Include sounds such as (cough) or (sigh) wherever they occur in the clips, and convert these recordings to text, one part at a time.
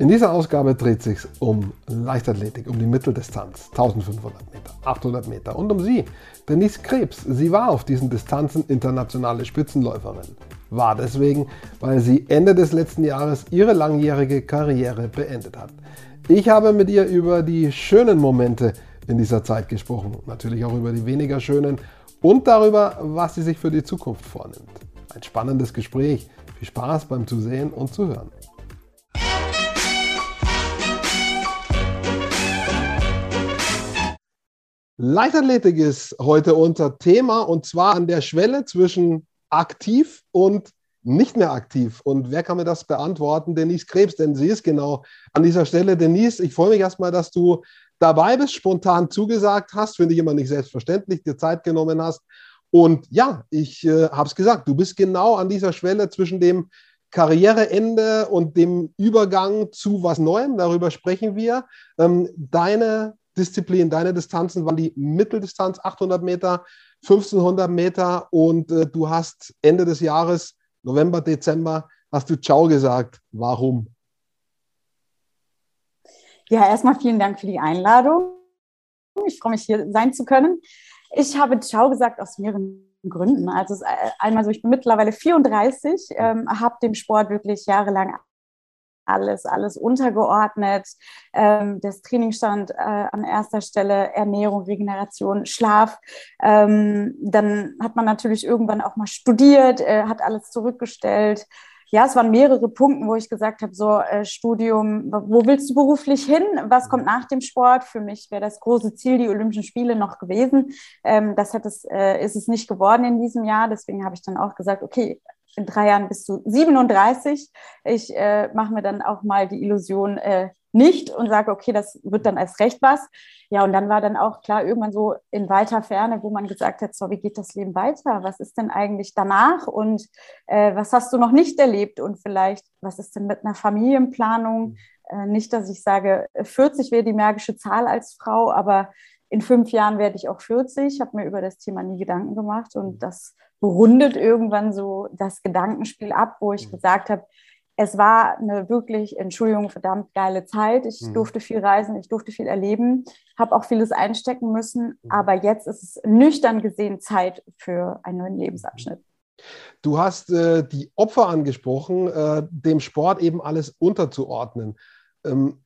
In dieser Ausgabe dreht sich um Leichtathletik, um die Mitteldistanz, 1500 Meter, 800 Meter und um sie, Denise Krebs. Sie war auf diesen Distanzen internationale Spitzenläuferin. War deswegen, weil sie Ende des letzten Jahres ihre langjährige Karriere beendet hat. Ich habe mit ihr über die schönen Momente in dieser Zeit gesprochen, natürlich auch über die weniger schönen und darüber, was sie sich für die Zukunft vornimmt. Ein spannendes Gespräch. Viel Spaß beim Zusehen und Zuhören. Leichtathletik ist heute unser Thema und zwar an der Schwelle zwischen aktiv und nicht mehr aktiv. Und wer kann mir das beantworten? Denise Krebs, denn sie ist genau an dieser Stelle. Denise, ich freue mich erstmal, dass du dabei bist, spontan zugesagt hast. Finde ich immer nicht selbstverständlich, dir Zeit genommen hast. Und ja, ich äh, habe es gesagt, du bist genau an dieser Schwelle zwischen dem Karriereende und dem Übergang zu was Neuem. Darüber sprechen wir. Ähm, deine Disziplin, deine Distanzen waren die Mitteldistanz 800 Meter, 1500 Meter und äh, du hast Ende des Jahres, November, Dezember, hast du Ciao gesagt. Warum? Ja, erstmal vielen Dank für die Einladung. Ich freue mich, hier sein zu können. Ich habe Ciao gesagt aus mehreren Gründen. Also äh, einmal so, ich bin mittlerweile 34, ähm, habe dem Sport wirklich jahrelang alles, alles untergeordnet. Ähm, das Training stand äh, an erster Stelle, Ernährung, Regeneration, Schlaf. Ähm, dann hat man natürlich irgendwann auch mal studiert, äh, hat alles zurückgestellt, ja, es waren mehrere Punkte, wo ich gesagt habe, so äh, Studium, wo willst du beruflich hin? Was kommt nach dem Sport? Für mich wäre das große Ziel die Olympischen Spiele noch gewesen. Ähm, das hat es, äh, ist es nicht geworden in diesem Jahr. Deswegen habe ich dann auch gesagt, okay, in drei Jahren bist du 37. Ich äh, mache mir dann auch mal die Illusion, äh, nicht und sage, okay, das wird dann als recht was. Ja, und dann war dann auch klar, irgendwann so in weiter Ferne, wo man gesagt hat, so, wie geht das Leben weiter? Was ist denn eigentlich danach? Und äh, was hast du noch nicht erlebt? Und vielleicht, was ist denn mit einer Familienplanung? Äh, nicht, dass ich sage, 40 wäre die magische Zahl als Frau, aber in fünf Jahren werde ich auch 40. Ich habe mir über das Thema nie Gedanken gemacht und das rundet irgendwann so das Gedankenspiel ab, wo ich gesagt habe, es war eine wirklich, Entschuldigung, verdammt geile Zeit. Ich mhm. durfte viel reisen, ich durfte viel erleben, habe auch vieles einstecken müssen. Mhm. Aber jetzt ist es nüchtern gesehen Zeit für einen neuen Lebensabschnitt. Du hast äh, die Opfer angesprochen, äh, dem Sport eben alles unterzuordnen. Ähm,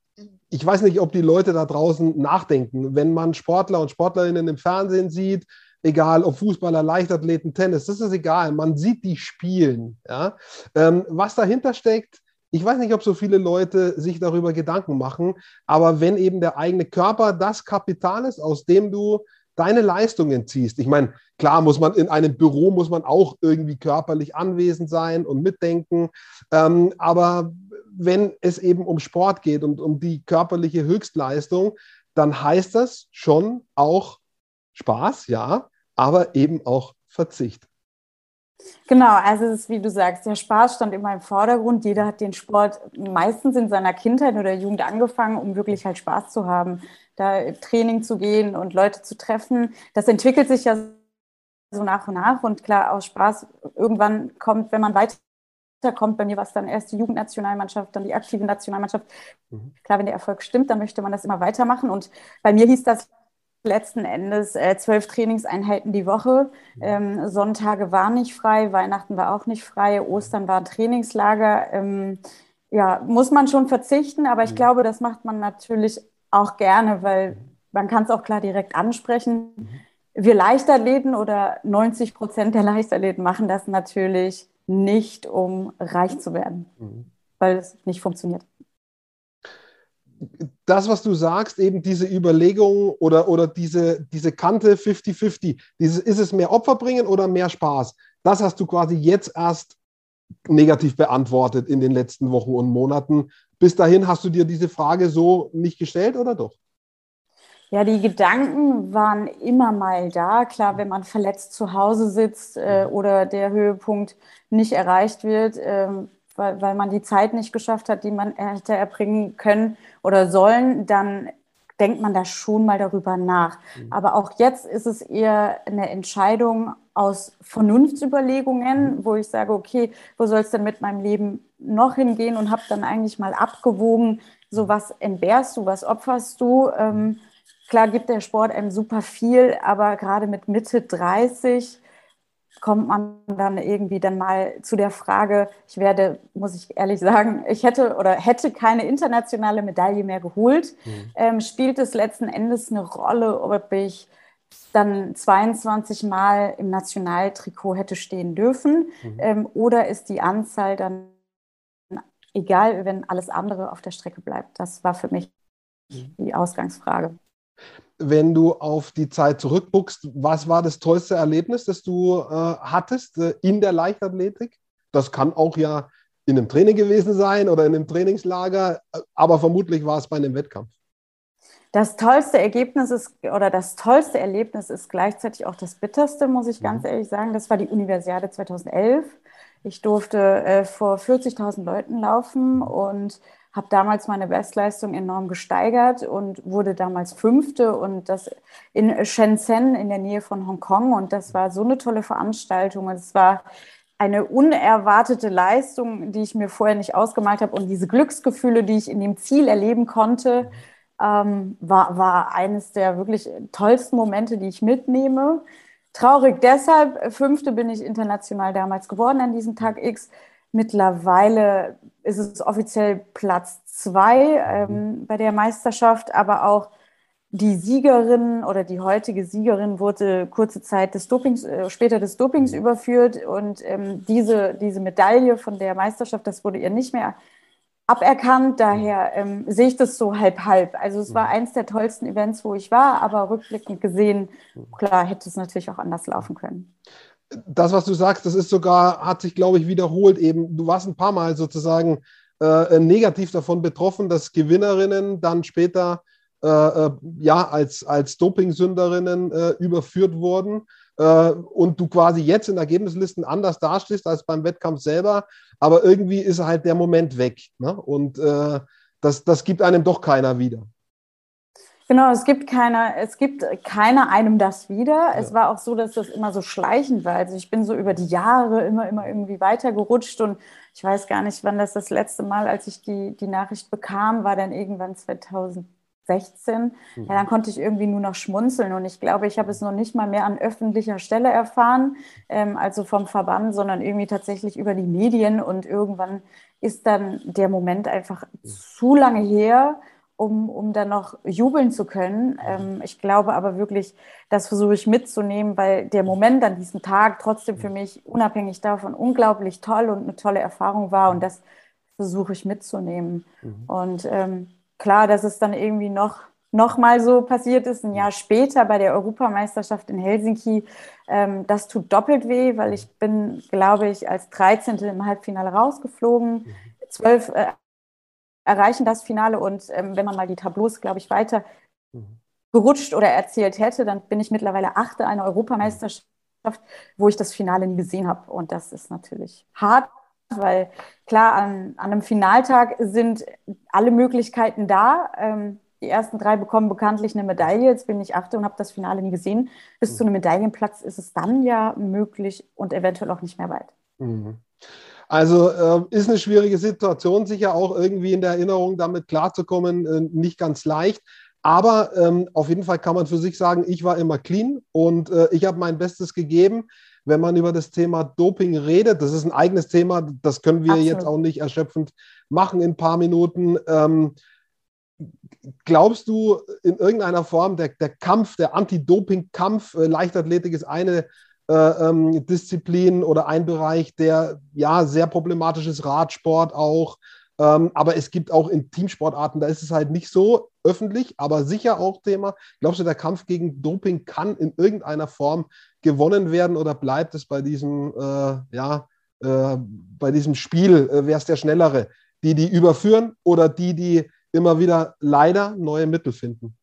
ich weiß nicht, ob die Leute da draußen nachdenken, wenn man Sportler und Sportlerinnen im Fernsehen sieht, egal ob Fußballer, Leichtathleten, Tennis, das ist egal. Man sieht die spielen. Ja? Ähm, was dahinter steckt, ich weiß nicht, ob so viele Leute sich darüber Gedanken machen, aber wenn eben der eigene Körper das Kapital ist, aus dem du deine Leistungen ziehst. Ich meine, klar muss man in einem Büro muss man auch irgendwie körperlich anwesend sein und mitdenken, ähm, aber wenn es eben um Sport geht und um die körperliche Höchstleistung, dann heißt das schon auch Spaß, ja, aber eben auch Verzicht. Genau, also es ist, wie du sagst, der Spaß stand immer im Vordergrund. Jeder hat den Sport meistens in seiner Kindheit oder Jugend angefangen, um wirklich halt Spaß zu haben, da Training zu gehen und Leute zu treffen. Das entwickelt sich ja so nach und nach und klar aus Spaß irgendwann kommt, wenn man weiter kommt, bei mir war es dann erst die Jugendnationalmannschaft, dann die aktive Nationalmannschaft. Mhm. Klar, wenn der Erfolg stimmt, dann möchte man das immer weitermachen und bei mir hieß das letzten Endes äh, zwölf Trainingseinheiten die Woche. Ähm, Sonntage waren nicht frei, Weihnachten war auch nicht frei, Ostern war ein Trainingslager. Ähm, ja, muss man schon verzichten, aber ich mhm. glaube, das macht man natürlich auch gerne, weil man kann es auch klar direkt ansprechen. Mhm. Wir Leichtathleten oder 90 Prozent der Leichtathleten machen das natürlich nicht, um reich zu werden, mhm. weil es nicht funktioniert das, was du sagst, eben diese Überlegung oder, oder diese, diese Kante 50-50, ist es mehr Opfer bringen oder mehr Spaß? Das hast du quasi jetzt erst negativ beantwortet in den letzten Wochen und Monaten. Bis dahin hast du dir diese Frage so nicht gestellt oder doch? Ja, die Gedanken waren immer mal da. Klar, wenn man verletzt zu Hause sitzt äh, oder der Höhepunkt nicht erreicht wird, äh, weil, weil man die Zeit nicht geschafft hat, die man hätte erbringen können oder sollen, dann denkt man da schon mal darüber nach. Mhm. Aber auch jetzt ist es eher eine Entscheidung, aus Vernunftsüberlegungen, wo ich sage, okay, wo soll es denn mit meinem Leben noch hingehen und habe dann eigentlich mal abgewogen, so was entbehrst du, was opferst du. Ähm, klar gibt der Sport einem super viel, aber gerade mit Mitte 30 kommt man dann irgendwie dann mal zu der Frage, ich werde, muss ich ehrlich sagen, ich hätte oder hätte keine internationale Medaille mehr geholt. Mhm. Ähm, spielt es letzten Endes eine Rolle, ob ich dann 22 Mal im Nationaltrikot hätte stehen dürfen? Mhm. Ähm, oder ist die Anzahl dann egal, wenn alles andere auf der Strecke bleibt? Das war für mich mhm. die Ausgangsfrage wenn du auf die Zeit zurückguckst, was war das tollste Erlebnis, das du äh, hattest äh, in der Leichtathletik? Das kann auch ja in einem Training gewesen sein oder in einem Trainingslager, äh, aber vermutlich war es bei einem Wettkampf. Das tollste Ergebnis ist oder das tollste Erlebnis ist gleichzeitig auch das bitterste, muss ich ganz mhm. ehrlich sagen. Das war die Universiade 2011. Ich durfte äh, vor 40.000 Leuten laufen und habe damals meine Bestleistung enorm gesteigert und wurde damals Fünfte und das in Shenzhen in der Nähe von Hongkong. Und das war so eine tolle Veranstaltung. Und es war eine unerwartete Leistung, die ich mir vorher nicht ausgemalt habe. Und diese Glücksgefühle, die ich in dem Ziel erleben konnte, ähm, war, war eines der wirklich tollsten Momente, die ich mitnehme. Traurig deshalb, Fünfte bin ich international damals geworden an diesem Tag X. Mittlerweile ist es offiziell Platz zwei ähm, bei der Meisterschaft, aber auch die Siegerin oder die heutige Siegerin wurde kurze Zeit des Dopings, äh, später des Dopings mhm. überführt und ähm, diese, diese Medaille von der Meisterschaft, das wurde ihr nicht mehr aberkannt. Daher ähm, sehe ich das so halb halb. Also es war mhm. eins der tollsten Events, wo ich war, aber rückblickend gesehen, mhm. klar, hätte es natürlich auch anders laufen können das, was du sagst, das ist sogar, hat sich, glaube ich, wiederholt eben. Du warst ein paar Mal sozusagen äh, negativ davon betroffen, dass Gewinnerinnen dann später äh, äh, ja als, als Dopingsünderinnen äh, überführt wurden äh, und du quasi jetzt in Ergebnislisten anders dastehst als beim Wettkampf selber, aber irgendwie ist halt der Moment weg. Ne? Und äh, das, das gibt einem doch keiner wieder. Genau, es gibt keiner, es gibt keiner einem das wieder. Ja. Es war auch so, dass das immer so schleichend war. Also ich bin so über die Jahre immer, immer irgendwie weitergerutscht und ich weiß gar nicht, wann das das letzte Mal, als ich die, die Nachricht bekam, war dann irgendwann 2016. Mhm. Ja, dann konnte ich irgendwie nur noch schmunzeln und ich glaube, ich habe es noch nicht mal mehr an öffentlicher Stelle erfahren, ähm, also vom Verband, sondern irgendwie tatsächlich über die Medien und irgendwann ist dann der Moment einfach mhm. zu lange her um, um dann noch jubeln zu können. Mhm. Ähm, ich glaube aber wirklich, das versuche ich mitzunehmen, weil der Moment an diesem Tag trotzdem für mhm. mich unabhängig davon unglaublich toll und eine tolle Erfahrung war und mhm. das versuche ich mitzunehmen. Mhm. Und ähm, klar, dass es dann irgendwie noch, noch mal so passiert ist, ein Jahr später bei der Europameisterschaft in Helsinki, ähm, das tut doppelt weh, weil ich bin, glaube ich, als 13. im Halbfinale rausgeflogen. Zwölf, äh, erreichen das Finale. Und ähm, wenn man mal die Tableaus, glaube ich, weiter mhm. gerutscht oder erzählt hätte, dann bin ich mittlerweile Achte einer Europameisterschaft, wo ich das Finale nie gesehen habe. Und das ist natürlich hart, weil klar, an, an einem Finaltag sind alle Möglichkeiten da. Ähm, die ersten drei bekommen bekanntlich eine Medaille. Jetzt bin ich Achte und habe das Finale nie gesehen. Bis mhm. zu einem Medaillenplatz ist es dann ja möglich und eventuell auch nicht mehr weit. Mhm. Also äh, ist eine schwierige Situation, sicher auch irgendwie in der Erinnerung damit klarzukommen, äh, nicht ganz leicht. Aber ähm, auf jeden Fall kann man für sich sagen, ich war immer clean und äh, ich habe mein Bestes gegeben. Wenn man über das Thema Doping redet, das ist ein eigenes Thema, das können wir Absolut. jetzt auch nicht erschöpfend machen in ein paar Minuten. Ähm, glaubst du in irgendeiner Form, der, der Kampf, der Anti-Doping-Kampf, äh, Leichtathletik ist eine ähm, Disziplin oder ein Bereich, der ja sehr problematisch ist, Radsport auch. Ähm, aber es gibt auch in Teamsportarten, da ist es halt nicht so öffentlich, aber sicher auch Thema. Glaubst du, der Kampf gegen Doping kann in irgendeiner Form gewonnen werden oder bleibt es bei diesem, äh, ja, äh, bei diesem Spiel, äh, wer ist der Schnellere? Die, die überführen oder die, die immer wieder leider neue Mittel finden?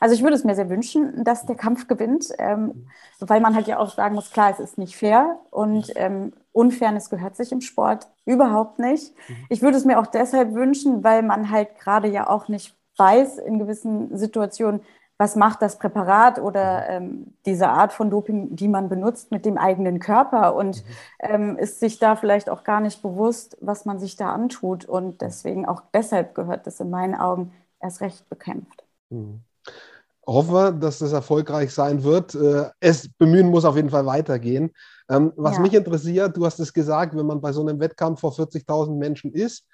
Also ich würde es mir sehr wünschen, dass der Kampf gewinnt, ähm, weil man halt ja auch sagen muss, klar, es ist nicht fair und ähm, Unfairness gehört sich im Sport überhaupt nicht. Mhm. Ich würde es mir auch deshalb wünschen, weil man halt gerade ja auch nicht weiß in gewissen Situationen, was macht das Präparat oder ähm, diese Art von Doping, die man benutzt, mit dem eigenen Körper und mhm. ähm, ist sich da vielleicht auch gar nicht bewusst, was man sich da antut. Und deswegen auch deshalb gehört das in meinen Augen erst recht bekämpft. Mhm. Hoffe, dass das erfolgreich sein wird. Äh, es bemühen muss auf jeden Fall weitergehen. Ähm, was ja. mich interessiert, du hast es gesagt, wenn man bei so einem Wettkampf vor 40.000 Menschen ist,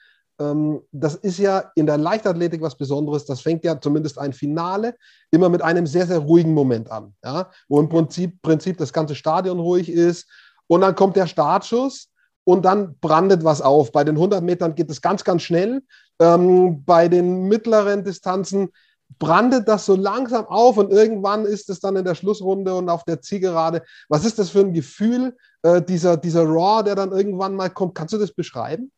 ähm, das ist ja in der Leichtathletik was Besonderes. Das fängt ja zumindest ein Finale immer mit einem sehr, sehr ruhigen Moment an, ja? wo im Prinzip, Prinzip das ganze Stadion ruhig ist. Und dann kommt der Startschuss und dann brandet was auf. Bei den 100 Metern geht es ganz, ganz schnell. Ähm, bei den mittleren Distanzen brandet das so langsam auf und irgendwann ist es dann in der Schlussrunde und auf der Zielgerade. Was ist das für ein Gefühl, äh, dieser, dieser Raw, der dann irgendwann mal kommt? Kannst du das beschreiben?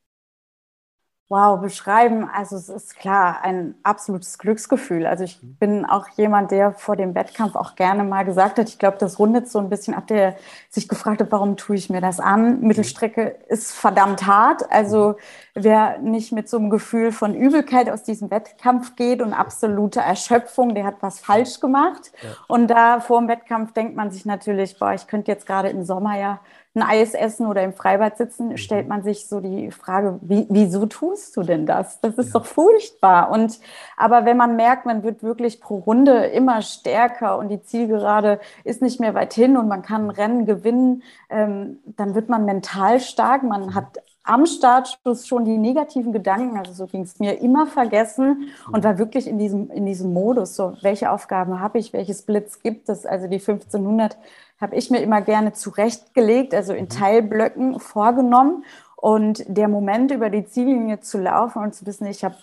Wow, beschreiben, also es ist klar ein absolutes Glücksgefühl. Also ich mhm. bin auch jemand, der vor dem Wettkampf auch gerne mal gesagt hat, ich glaube, das rundet so ein bisschen ab, der sich gefragt hat, warum tue ich mir das an? Mhm. Mittelstrecke ist verdammt hart. Also mhm. wer nicht mit so einem Gefühl von Übelkeit aus diesem Wettkampf geht und absolute Erschöpfung, der hat was falsch gemacht. Und da vor dem Wettkampf denkt man sich natürlich, boah, ich könnte jetzt gerade im Sommer ja ein Eis essen oder im Freibad sitzen, mhm. stellt man sich so die Frage, wie, wieso tust du denn das? Das ist ja. doch furchtbar. Und aber wenn man merkt, man wird wirklich pro Runde immer stärker und die Zielgerade ist nicht mehr weit hin und man kann ein Rennen gewinnen, ähm, dann wird man mental stark. Man mhm. hat am Startschuss schon die negativen Gedanken, also so ging es mir, immer vergessen und mhm. war wirklich in diesem, in diesem Modus, so welche Aufgaben habe ich, welches Blitz gibt es, also die 1500 habe ich mir immer gerne zurechtgelegt, also in mhm. Teilblöcken vorgenommen. Und der Moment, über die Ziellinie zu laufen und zu wissen, ich habe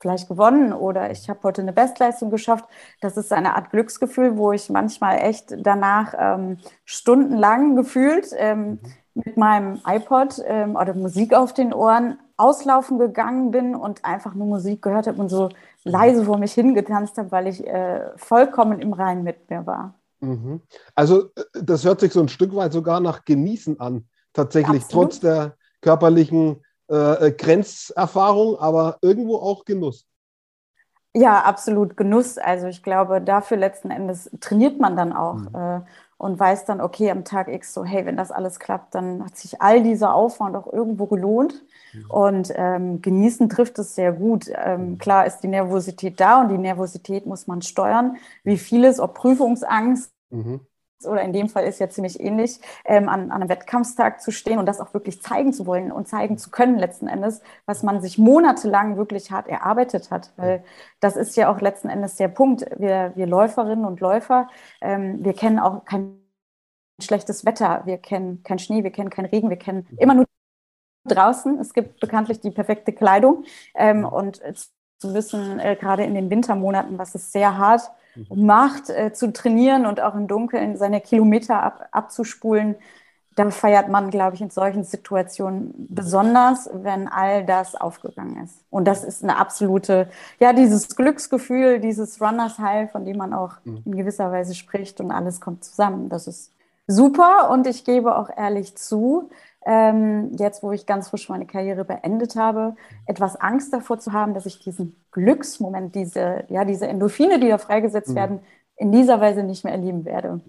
vielleicht gewonnen oder ich habe heute eine Bestleistung geschafft, das ist eine Art Glücksgefühl, wo ich manchmal echt danach ähm, stundenlang gefühlt ähm, mhm. mit meinem iPod ähm, oder Musik auf den Ohren auslaufen gegangen bin und einfach nur Musik gehört habe und so mhm. leise vor mich hingetanzt habe, weil ich äh, vollkommen im Reinen mit mir war. Mhm. Also äh, das hört sich so ein Stück weit sogar nach Genießen an, tatsächlich, Absolut. trotz der körperlichen äh, äh, Grenzerfahrung, aber irgendwo auch Genuss. Ja, absolut Genuss. Also ich glaube, dafür letzten Endes trainiert man dann auch mhm. äh, und weiß dann, okay, am Tag X so, hey, wenn das alles klappt, dann hat sich all dieser Aufwand auch irgendwo gelohnt. Mhm. Und ähm, genießen trifft es sehr gut. Ähm, mhm. klar ist die Nervosität da und die Nervosität muss man steuern. Wie vieles, ob Prüfungsangst mhm. Oder in dem Fall ist ja ziemlich ähnlich, ähm, an, an, einem Wettkampfstag zu stehen und das auch wirklich zeigen zu wollen und zeigen zu können letzten Endes, was man sich monatelang wirklich hart erarbeitet hat. Weil das ist ja auch letzten Endes der Punkt. Wir, wir Läuferinnen und Läufer, ähm, wir kennen auch kein schlechtes Wetter, wir kennen keinen Schnee, wir kennen keinen Regen, wir kennen mhm. immer nur draußen. Es gibt bekanntlich die perfekte Kleidung. Ähm, und zu wissen, äh, gerade in den Wintermonaten, was es sehr hart. Macht, äh, zu trainieren und auch im Dunkeln seine Kilometer ab, abzuspulen, da feiert man, glaube ich, in solchen Situationen besonders, wenn all das aufgegangen ist. Und das ist eine absolute, ja, dieses Glücksgefühl, dieses Runners High, von dem man auch mhm. in gewisser Weise spricht und alles kommt zusammen. Das ist super und ich gebe auch ehrlich zu, ähm, jetzt wo ich ganz frisch meine Karriere beendet habe, etwas Angst davor zu haben, dass ich diesen Glücksmoment, diese, ja, diese Endorphine, die da freigesetzt mhm. werden, in dieser Weise nicht mehr erleben werde.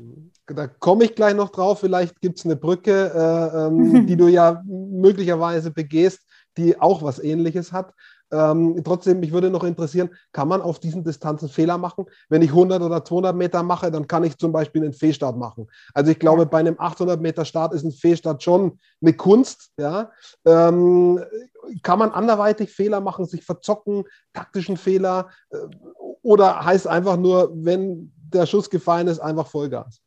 Da komme ich gleich noch drauf. Vielleicht gibt es eine Brücke, äh, ähm, (laughs) die du ja möglicherweise begehst, die auch was Ähnliches hat. Ähm, trotzdem, mich würde noch interessieren, kann man auf diesen Distanzen Fehler machen? Wenn ich 100 oder 200 Meter mache, dann kann ich zum Beispiel einen Fehlstart machen. Also ich glaube, bei einem 800 Meter Start ist ein Fehlstart schon eine Kunst. Ja? Ähm, kann man anderweitig Fehler machen, sich verzocken, taktischen Fehler? Äh, oder heißt einfach nur, wenn der Schuss gefallen ist, einfach Vollgas?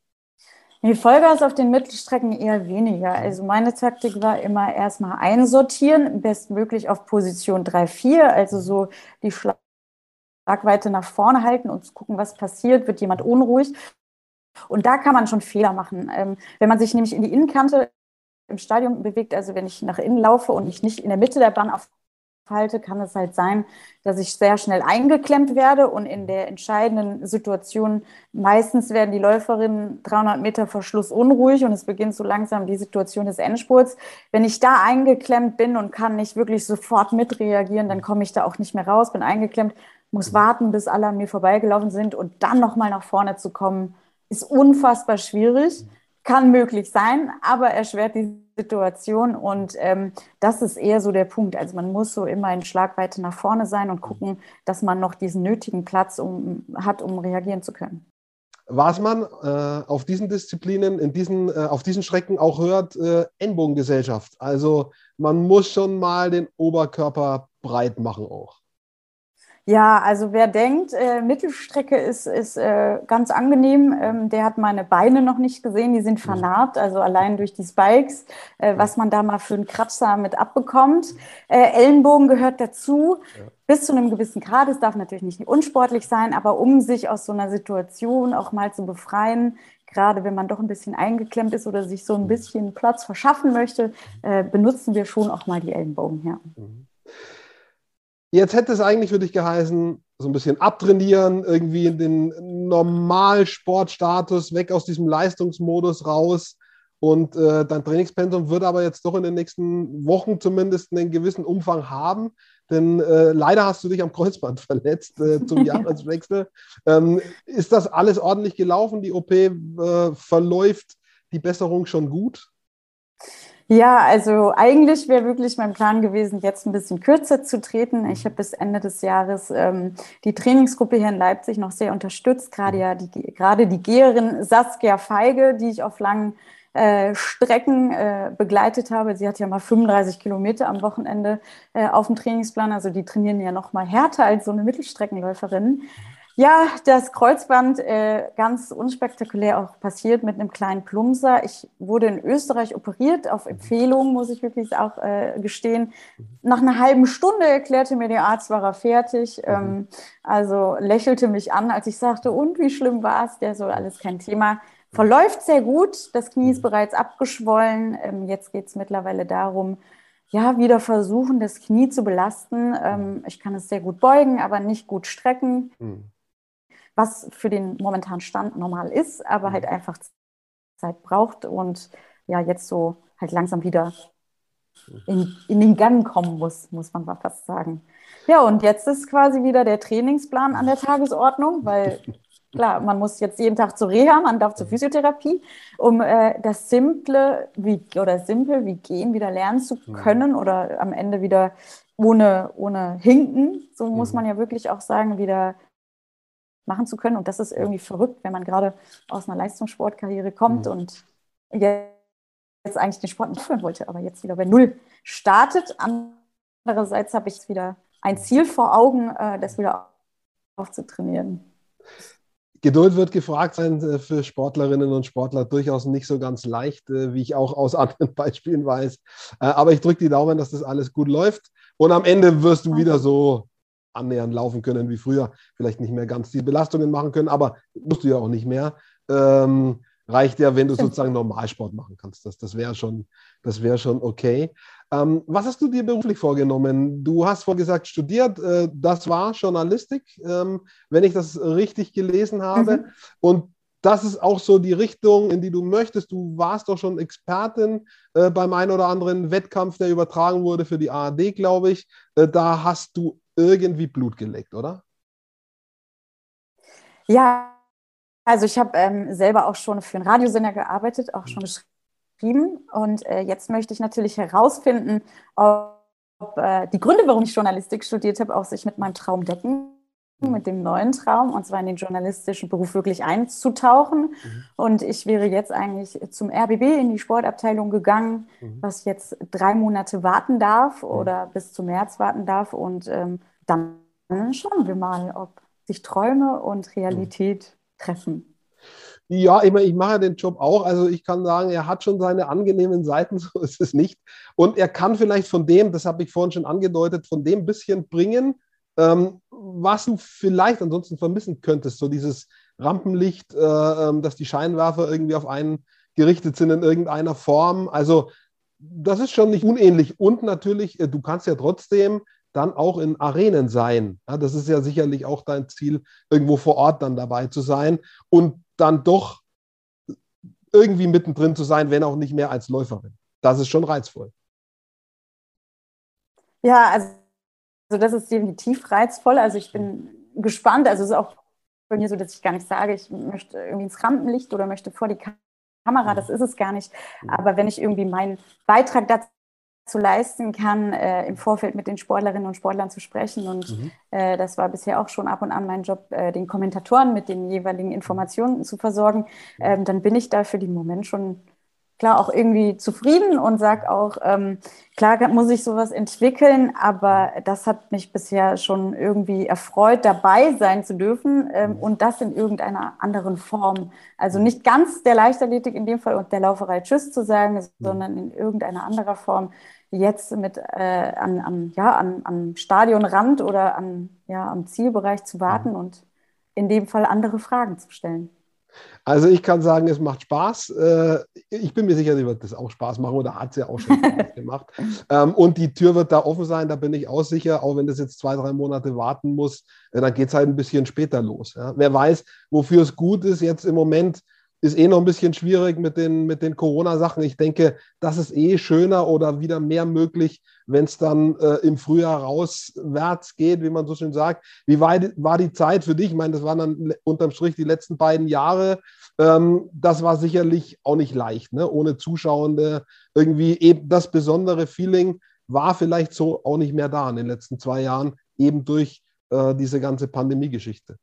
Nee, Vollgas auf den Mittelstrecken eher weniger. Also meine Taktik war immer erstmal einsortieren, bestmöglich auf Position 3, 4, also so die Schlagweite nach vorne halten und gucken, was passiert, wird jemand unruhig. Und da kann man schon Fehler machen. Ähm, wenn man sich nämlich in die Innenkante im Stadion bewegt, also wenn ich nach innen laufe und ich nicht in der Mitte der Bahn auf halte, kann es halt sein, dass ich sehr schnell eingeklemmt werde und in der entscheidenden Situation meistens werden die Läuferinnen 300 Meter vor Schluss unruhig und es beginnt so langsam die Situation des Endspurts. Wenn ich da eingeklemmt bin und kann nicht wirklich sofort mitreagieren, dann komme ich da auch nicht mehr raus, bin eingeklemmt, muss warten, bis alle an mir vorbeigelaufen sind und dann nochmal nach vorne zu kommen, ist unfassbar schwierig. Kann möglich sein, aber erschwert die Situation und ähm, das ist eher so der Punkt. Also man muss so immer in Schlagweite nach vorne sein und gucken, dass man noch diesen nötigen Platz um, hat, um reagieren zu können. Was man äh, auf diesen Disziplinen, in diesen, äh, auf diesen Strecken auch hört, äh, Ellenbogengesellschaft. Also man muss schon mal den Oberkörper breit machen auch. Ja, also wer denkt, äh, Mittelstrecke ist, ist äh, ganz angenehm, ähm, der hat meine Beine noch nicht gesehen, die sind mhm. vernarbt, also allein durch die Spikes, äh, was man da mal für einen Kratzer mit abbekommt. Äh, Ellenbogen gehört dazu, ja. bis zu einem gewissen Grad. Es darf natürlich nicht unsportlich sein, aber um sich aus so einer Situation auch mal zu befreien, gerade wenn man doch ein bisschen eingeklemmt ist oder sich so ein mhm. bisschen Platz verschaffen möchte, äh, benutzen wir schon auch mal die Ellenbogen. Ja. Mhm. Jetzt hätte es eigentlich für dich geheißen, so ein bisschen abtrainieren, irgendwie in den Normalsportstatus, weg aus diesem Leistungsmodus raus. Und äh, dein Trainingspensum wird aber jetzt doch in den nächsten Wochen zumindest einen gewissen Umfang haben. Denn äh, leider hast du dich am Kreuzband (laughs) verletzt äh, zum (laughs) Jahreswechsel. Ähm, ist das alles ordentlich gelaufen? Die OP äh, verläuft die Besserung schon gut? Ja, also eigentlich wäre wirklich mein Plan gewesen, jetzt ein bisschen kürzer zu treten. Ich habe bis Ende des Jahres ähm, die Trainingsgruppe hier in Leipzig noch sehr unterstützt, gerade ja die, gerade die Geherin Saskia Feige, die ich auf langen äh, Strecken äh, begleitet habe. Sie hat ja mal 35 Kilometer am Wochenende äh, auf dem Trainingsplan. Also die trainieren ja noch mal härter als so eine Mittelstreckenläuferin. Ja, das Kreuzband äh, ganz unspektakulär auch passiert mit einem kleinen Plumser. Ich wurde in Österreich operiert, auf Empfehlung, muss ich wirklich auch äh, gestehen. Nach einer halben Stunde erklärte mir der Arzt, war er fertig. Mhm. Ähm, also lächelte mich an, als ich sagte, und wie schlimm war es? Der so, alles kein Thema. Verläuft sehr gut. Das Knie ist mhm. bereits abgeschwollen. Ähm, jetzt geht es mittlerweile darum, ja, wieder versuchen, das Knie zu belasten. Ähm, ich kann es sehr gut beugen, aber nicht gut strecken. Mhm was für den momentanen Stand normal ist, aber halt mhm. einfach Zeit braucht und ja, jetzt so halt langsam wieder in, in den Gang kommen muss, muss man mal fast sagen. Ja, und jetzt ist quasi wieder der Trainingsplan an der Tagesordnung, weil (laughs) klar, man muss jetzt jeden Tag zur Reha, man darf zur Physiotherapie, um äh, das Simple wie, oder simpel wie gehen wieder lernen zu mhm. können oder am Ende wieder ohne, ohne Hinken, so muss mhm. man ja wirklich auch sagen, wieder machen zu können. Und das ist irgendwie verrückt, wenn man gerade aus einer Leistungssportkarriere kommt mhm. und jetzt eigentlich den Sport nicht führen wollte, aber jetzt wieder bei Null startet. Andererseits habe ich wieder ein Ziel vor Augen, äh, das wieder aufzutrainieren. Geduld wird gefragt sein äh, für Sportlerinnen und Sportler durchaus nicht so ganz leicht, äh, wie ich auch aus (laughs) anderen Beispielen weiß. Aber ich drücke die Daumen, dass das alles gut läuft. Und am Ende wirst du wieder so annähernd laufen können wie früher, vielleicht nicht mehr ganz die Belastungen machen können, aber musst du ja auch nicht mehr. Ähm, reicht ja, wenn du sozusagen Normalsport machen kannst. Das, das wäre schon, das wär schon okay. Ähm, was hast du dir beruflich vorgenommen? Du hast vorgesagt, studiert, äh, das war Journalistik, ähm, wenn ich das richtig gelesen habe. Mhm. Und das ist auch so die Richtung, in die du möchtest. Du warst doch schon Expertin äh, beim einen oder anderen Wettkampf, der übertragen wurde für die ARD, glaube ich. Äh, da hast du irgendwie Blut geleckt, oder? Ja, also ich habe ähm, selber auch schon für einen Radiosender gearbeitet, auch schon geschrieben. Und äh, jetzt möchte ich natürlich herausfinden, ob, äh, die Gründe, warum ich Journalistik studiert habe, auch sich mit meinem Traum decken mit dem neuen Traum, und zwar in den journalistischen Beruf wirklich einzutauchen. Mhm. Und ich wäre jetzt eigentlich zum RBB in die Sportabteilung gegangen, mhm. was jetzt drei Monate warten darf mhm. oder bis zum März warten darf. Und ähm, dann schauen wir mal, ob sich Träume und Realität treffen. Ja, ich, meine, ich mache den Job auch. Also ich kann sagen, er hat schon seine angenehmen Seiten, (laughs) so ist es nicht. Und er kann vielleicht von dem, das habe ich vorhin schon angedeutet, von dem bisschen bringen, ähm, was du vielleicht ansonsten vermissen könntest, so dieses Rampenlicht, äh, ähm, dass die Scheinwerfer irgendwie auf einen gerichtet sind in irgendeiner Form. Also das ist schon nicht unähnlich. Und natürlich, äh, du kannst ja trotzdem dann auch in Arenen sein. Ja, das ist ja sicherlich auch dein Ziel, irgendwo vor Ort dann dabei zu sein und dann doch irgendwie mittendrin zu sein, wenn auch nicht mehr als Läuferin. Das ist schon reizvoll. Ja, also also das ist definitiv reizvoll. Also ich bin gespannt. Also es ist auch bei mir so, dass ich gar nicht sage, ich möchte irgendwie ins Rampenlicht oder möchte vor die Kamera. Das ist es gar nicht. Aber wenn ich irgendwie meinen Beitrag dazu zu leisten kann, äh, im Vorfeld mit den Sportlerinnen und Sportlern zu sprechen. Und mhm. äh, das war bisher auch schon ab und an mein Job, äh, den Kommentatoren mit den jeweiligen Informationen zu versorgen. Ähm, dann bin ich da für den Moment schon klar auch irgendwie zufrieden und sage auch, ähm, klar muss ich sowas entwickeln, aber das hat mich bisher schon irgendwie erfreut, dabei sein zu dürfen ähm, und das in irgendeiner anderen Form. Also nicht ganz der Leichtathletik in dem Fall und der Lauferei Tschüss zu sagen, sondern in irgendeiner anderer Form jetzt mit äh, an, an, ja, an, am Stadionrand oder an, ja, am Zielbereich zu warten mhm. und in dem Fall andere Fragen zu stellen. Also ich kann sagen, es macht Spaß. Äh, ich bin mir sicher, sie wird das auch Spaß machen oder hat sie ja auch schon (laughs) Spaß gemacht. Ähm, und die Tür wird da offen sein, da bin ich auch sicher, auch wenn das jetzt zwei, drei Monate warten muss, äh, dann geht es halt ein bisschen später los. Wer weiß, wofür es gut ist, jetzt im Moment ist eh noch ein bisschen schwierig mit den, mit den Corona-Sachen. Ich denke, das ist eh schöner oder wieder mehr möglich, wenn es dann äh, im Frühjahr rauswärts geht, wie man so schön sagt. Wie war die, war die Zeit für dich? Ich meine, das waren dann unterm Strich die letzten beiden Jahre. Ähm, das war sicherlich auch nicht leicht, ne? ohne Zuschauende. Irgendwie eben das besondere Feeling war vielleicht so auch nicht mehr da in den letzten zwei Jahren, eben durch äh, diese ganze Pandemie-Geschichte.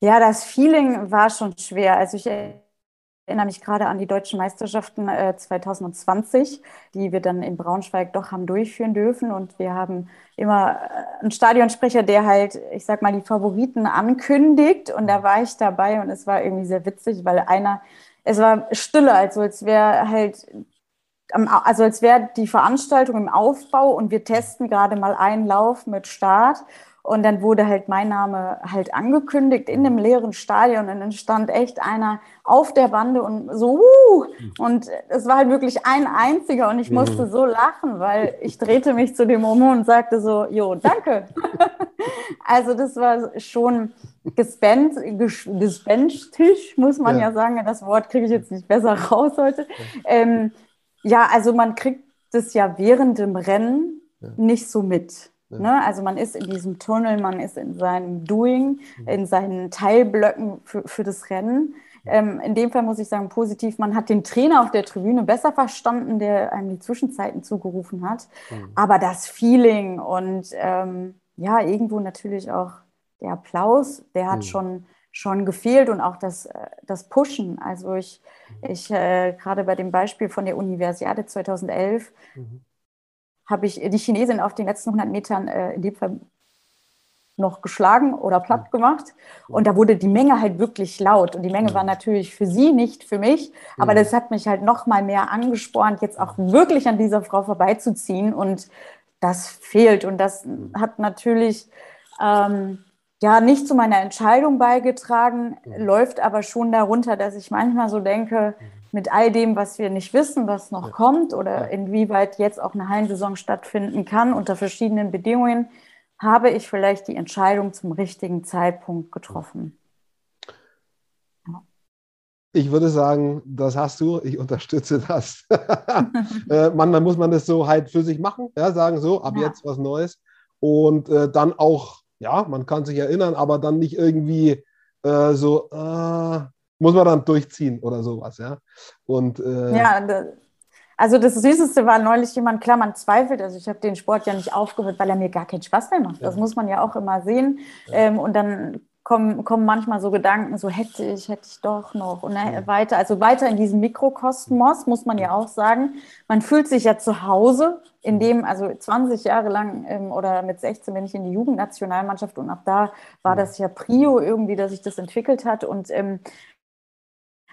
Ja, das Feeling war schon schwer. Also ich erinnere mich gerade an die deutschen Meisterschaften äh, 2020, die wir dann in Braunschweig doch haben durchführen dürfen. Und wir haben immer äh, einen Stadionsprecher, der halt, ich sag mal, die Favoriten ankündigt. Und da war ich dabei und es war irgendwie sehr witzig, weil einer, es war stille, also als wäre halt also als wäre die Veranstaltung im Aufbau und wir testen gerade mal einen Lauf mit Start und dann wurde halt mein Name halt angekündigt in dem leeren Stadion und dann stand echt einer auf der Bande und so, uh, und es war halt wirklich ein einziger und ich musste so lachen, weil ich drehte mich zu dem um und sagte so, jo, danke. (laughs) also das war schon gespenstisch, muss man ja. ja sagen. Das Wort kriege ich jetzt nicht besser raus heute. Ähm, ja, also man kriegt das ja während dem Rennen ja. nicht so mit. Ne? Also man ist in diesem Tunnel, man ist in seinem Doing, mhm. in seinen Teilblöcken für, für das Rennen. Ähm, in dem Fall muss ich sagen, positiv, man hat den Trainer auf der Tribüne besser verstanden, der einem die Zwischenzeiten zugerufen hat. Mhm. Aber das Feeling und ähm, ja, irgendwo natürlich auch der Applaus, der hat mhm. schon, schon gefehlt und auch das, äh, das Pushen. Also ich, mhm. ich äh, gerade bei dem Beispiel von der Universiade 2011, mhm habe ich die Chinesin auf den letzten 100 Metern äh, in dem Fall noch geschlagen oder platt gemacht. Und da wurde die Menge halt wirklich laut. Und die Menge war natürlich für sie, nicht für mich. Aber das hat mich halt noch mal mehr angespornt, jetzt auch wirklich an dieser Frau vorbeizuziehen. Und das fehlt. Und das hat natürlich ähm, ja nicht zu meiner Entscheidung beigetragen, läuft aber schon darunter, dass ich manchmal so denke, mit all dem, was wir nicht wissen, was noch ja. kommt oder inwieweit jetzt auch eine Hallensaison stattfinden kann unter verschiedenen Bedingungen, habe ich vielleicht die Entscheidung zum richtigen Zeitpunkt getroffen. Ich würde sagen, das hast du, ich unterstütze das. (laughs) äh, manchmal muss man das so halt für sich machen, ja, sagen so, ab ja. jetzt was Neues. Und äh, dann auch, ja, man kann sich erinnern, aber dann nicht irgendwie äh, so, äh, muss man dann durchziehen oder sowas, ja. Und, äh, ja, also das Süßeste war neulich jemand, klar, man zweifelt, also ich habe den Sport ja nicht aufgehört, weil er mir gar keinen Spaß mehr macht. Das muss man ja auch immer sehen. Ja. Ähm, und dann kommen, kommen manchmal so Gedanken, so hätte ich, hätte ich doch noch und ja. weiter, also weiter in diesem Mikrokosmos, muss man ja auch sagen. Man fühlt sich ja zu Hause, in dem, also 20 Jahre lang ähm, oder mit 16 bin ich in die Jugendnationalmannschaft und ab da war das ja Prio irgendwie, dass sich das entwickelt hat und ähm,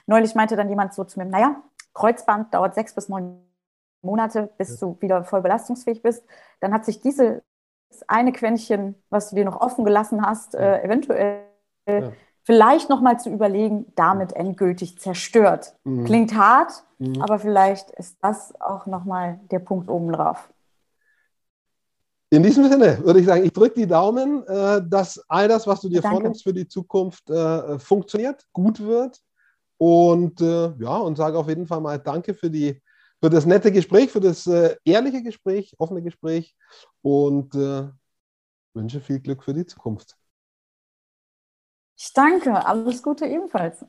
Neulich meinte dann jemand so zu mir, naja, Kreuzband dauert sechs bis neun Monate, bis ja. du wieder voll belastungsfähig bist. Dann hat sich dieses eine Quäntchen, was du dir noch offen gelassen hast, äh, eventuell ja. vielleicht nochmal zu überlegen, damit endgültig zerstört. Mhm. Klingt hart, mhm. aber vielleicht ist das auch nochmal der Punkt oben drauf. In diesem Sinne würde ich sagen, ich drücke die Daumen, äh, dass all das, was du dir Danke. vornimmst für die Zukunft, äh, funktioniert, gut wird und äh, ja, und sage auf jeden Fall mal Danke für, die, für das nette Gespräch, für das äh, ehrliche Gespräch, offene Gespräch und äh, wünsche viel Glück für die Zukunft. Ich danke, alles Gute ebenfalls.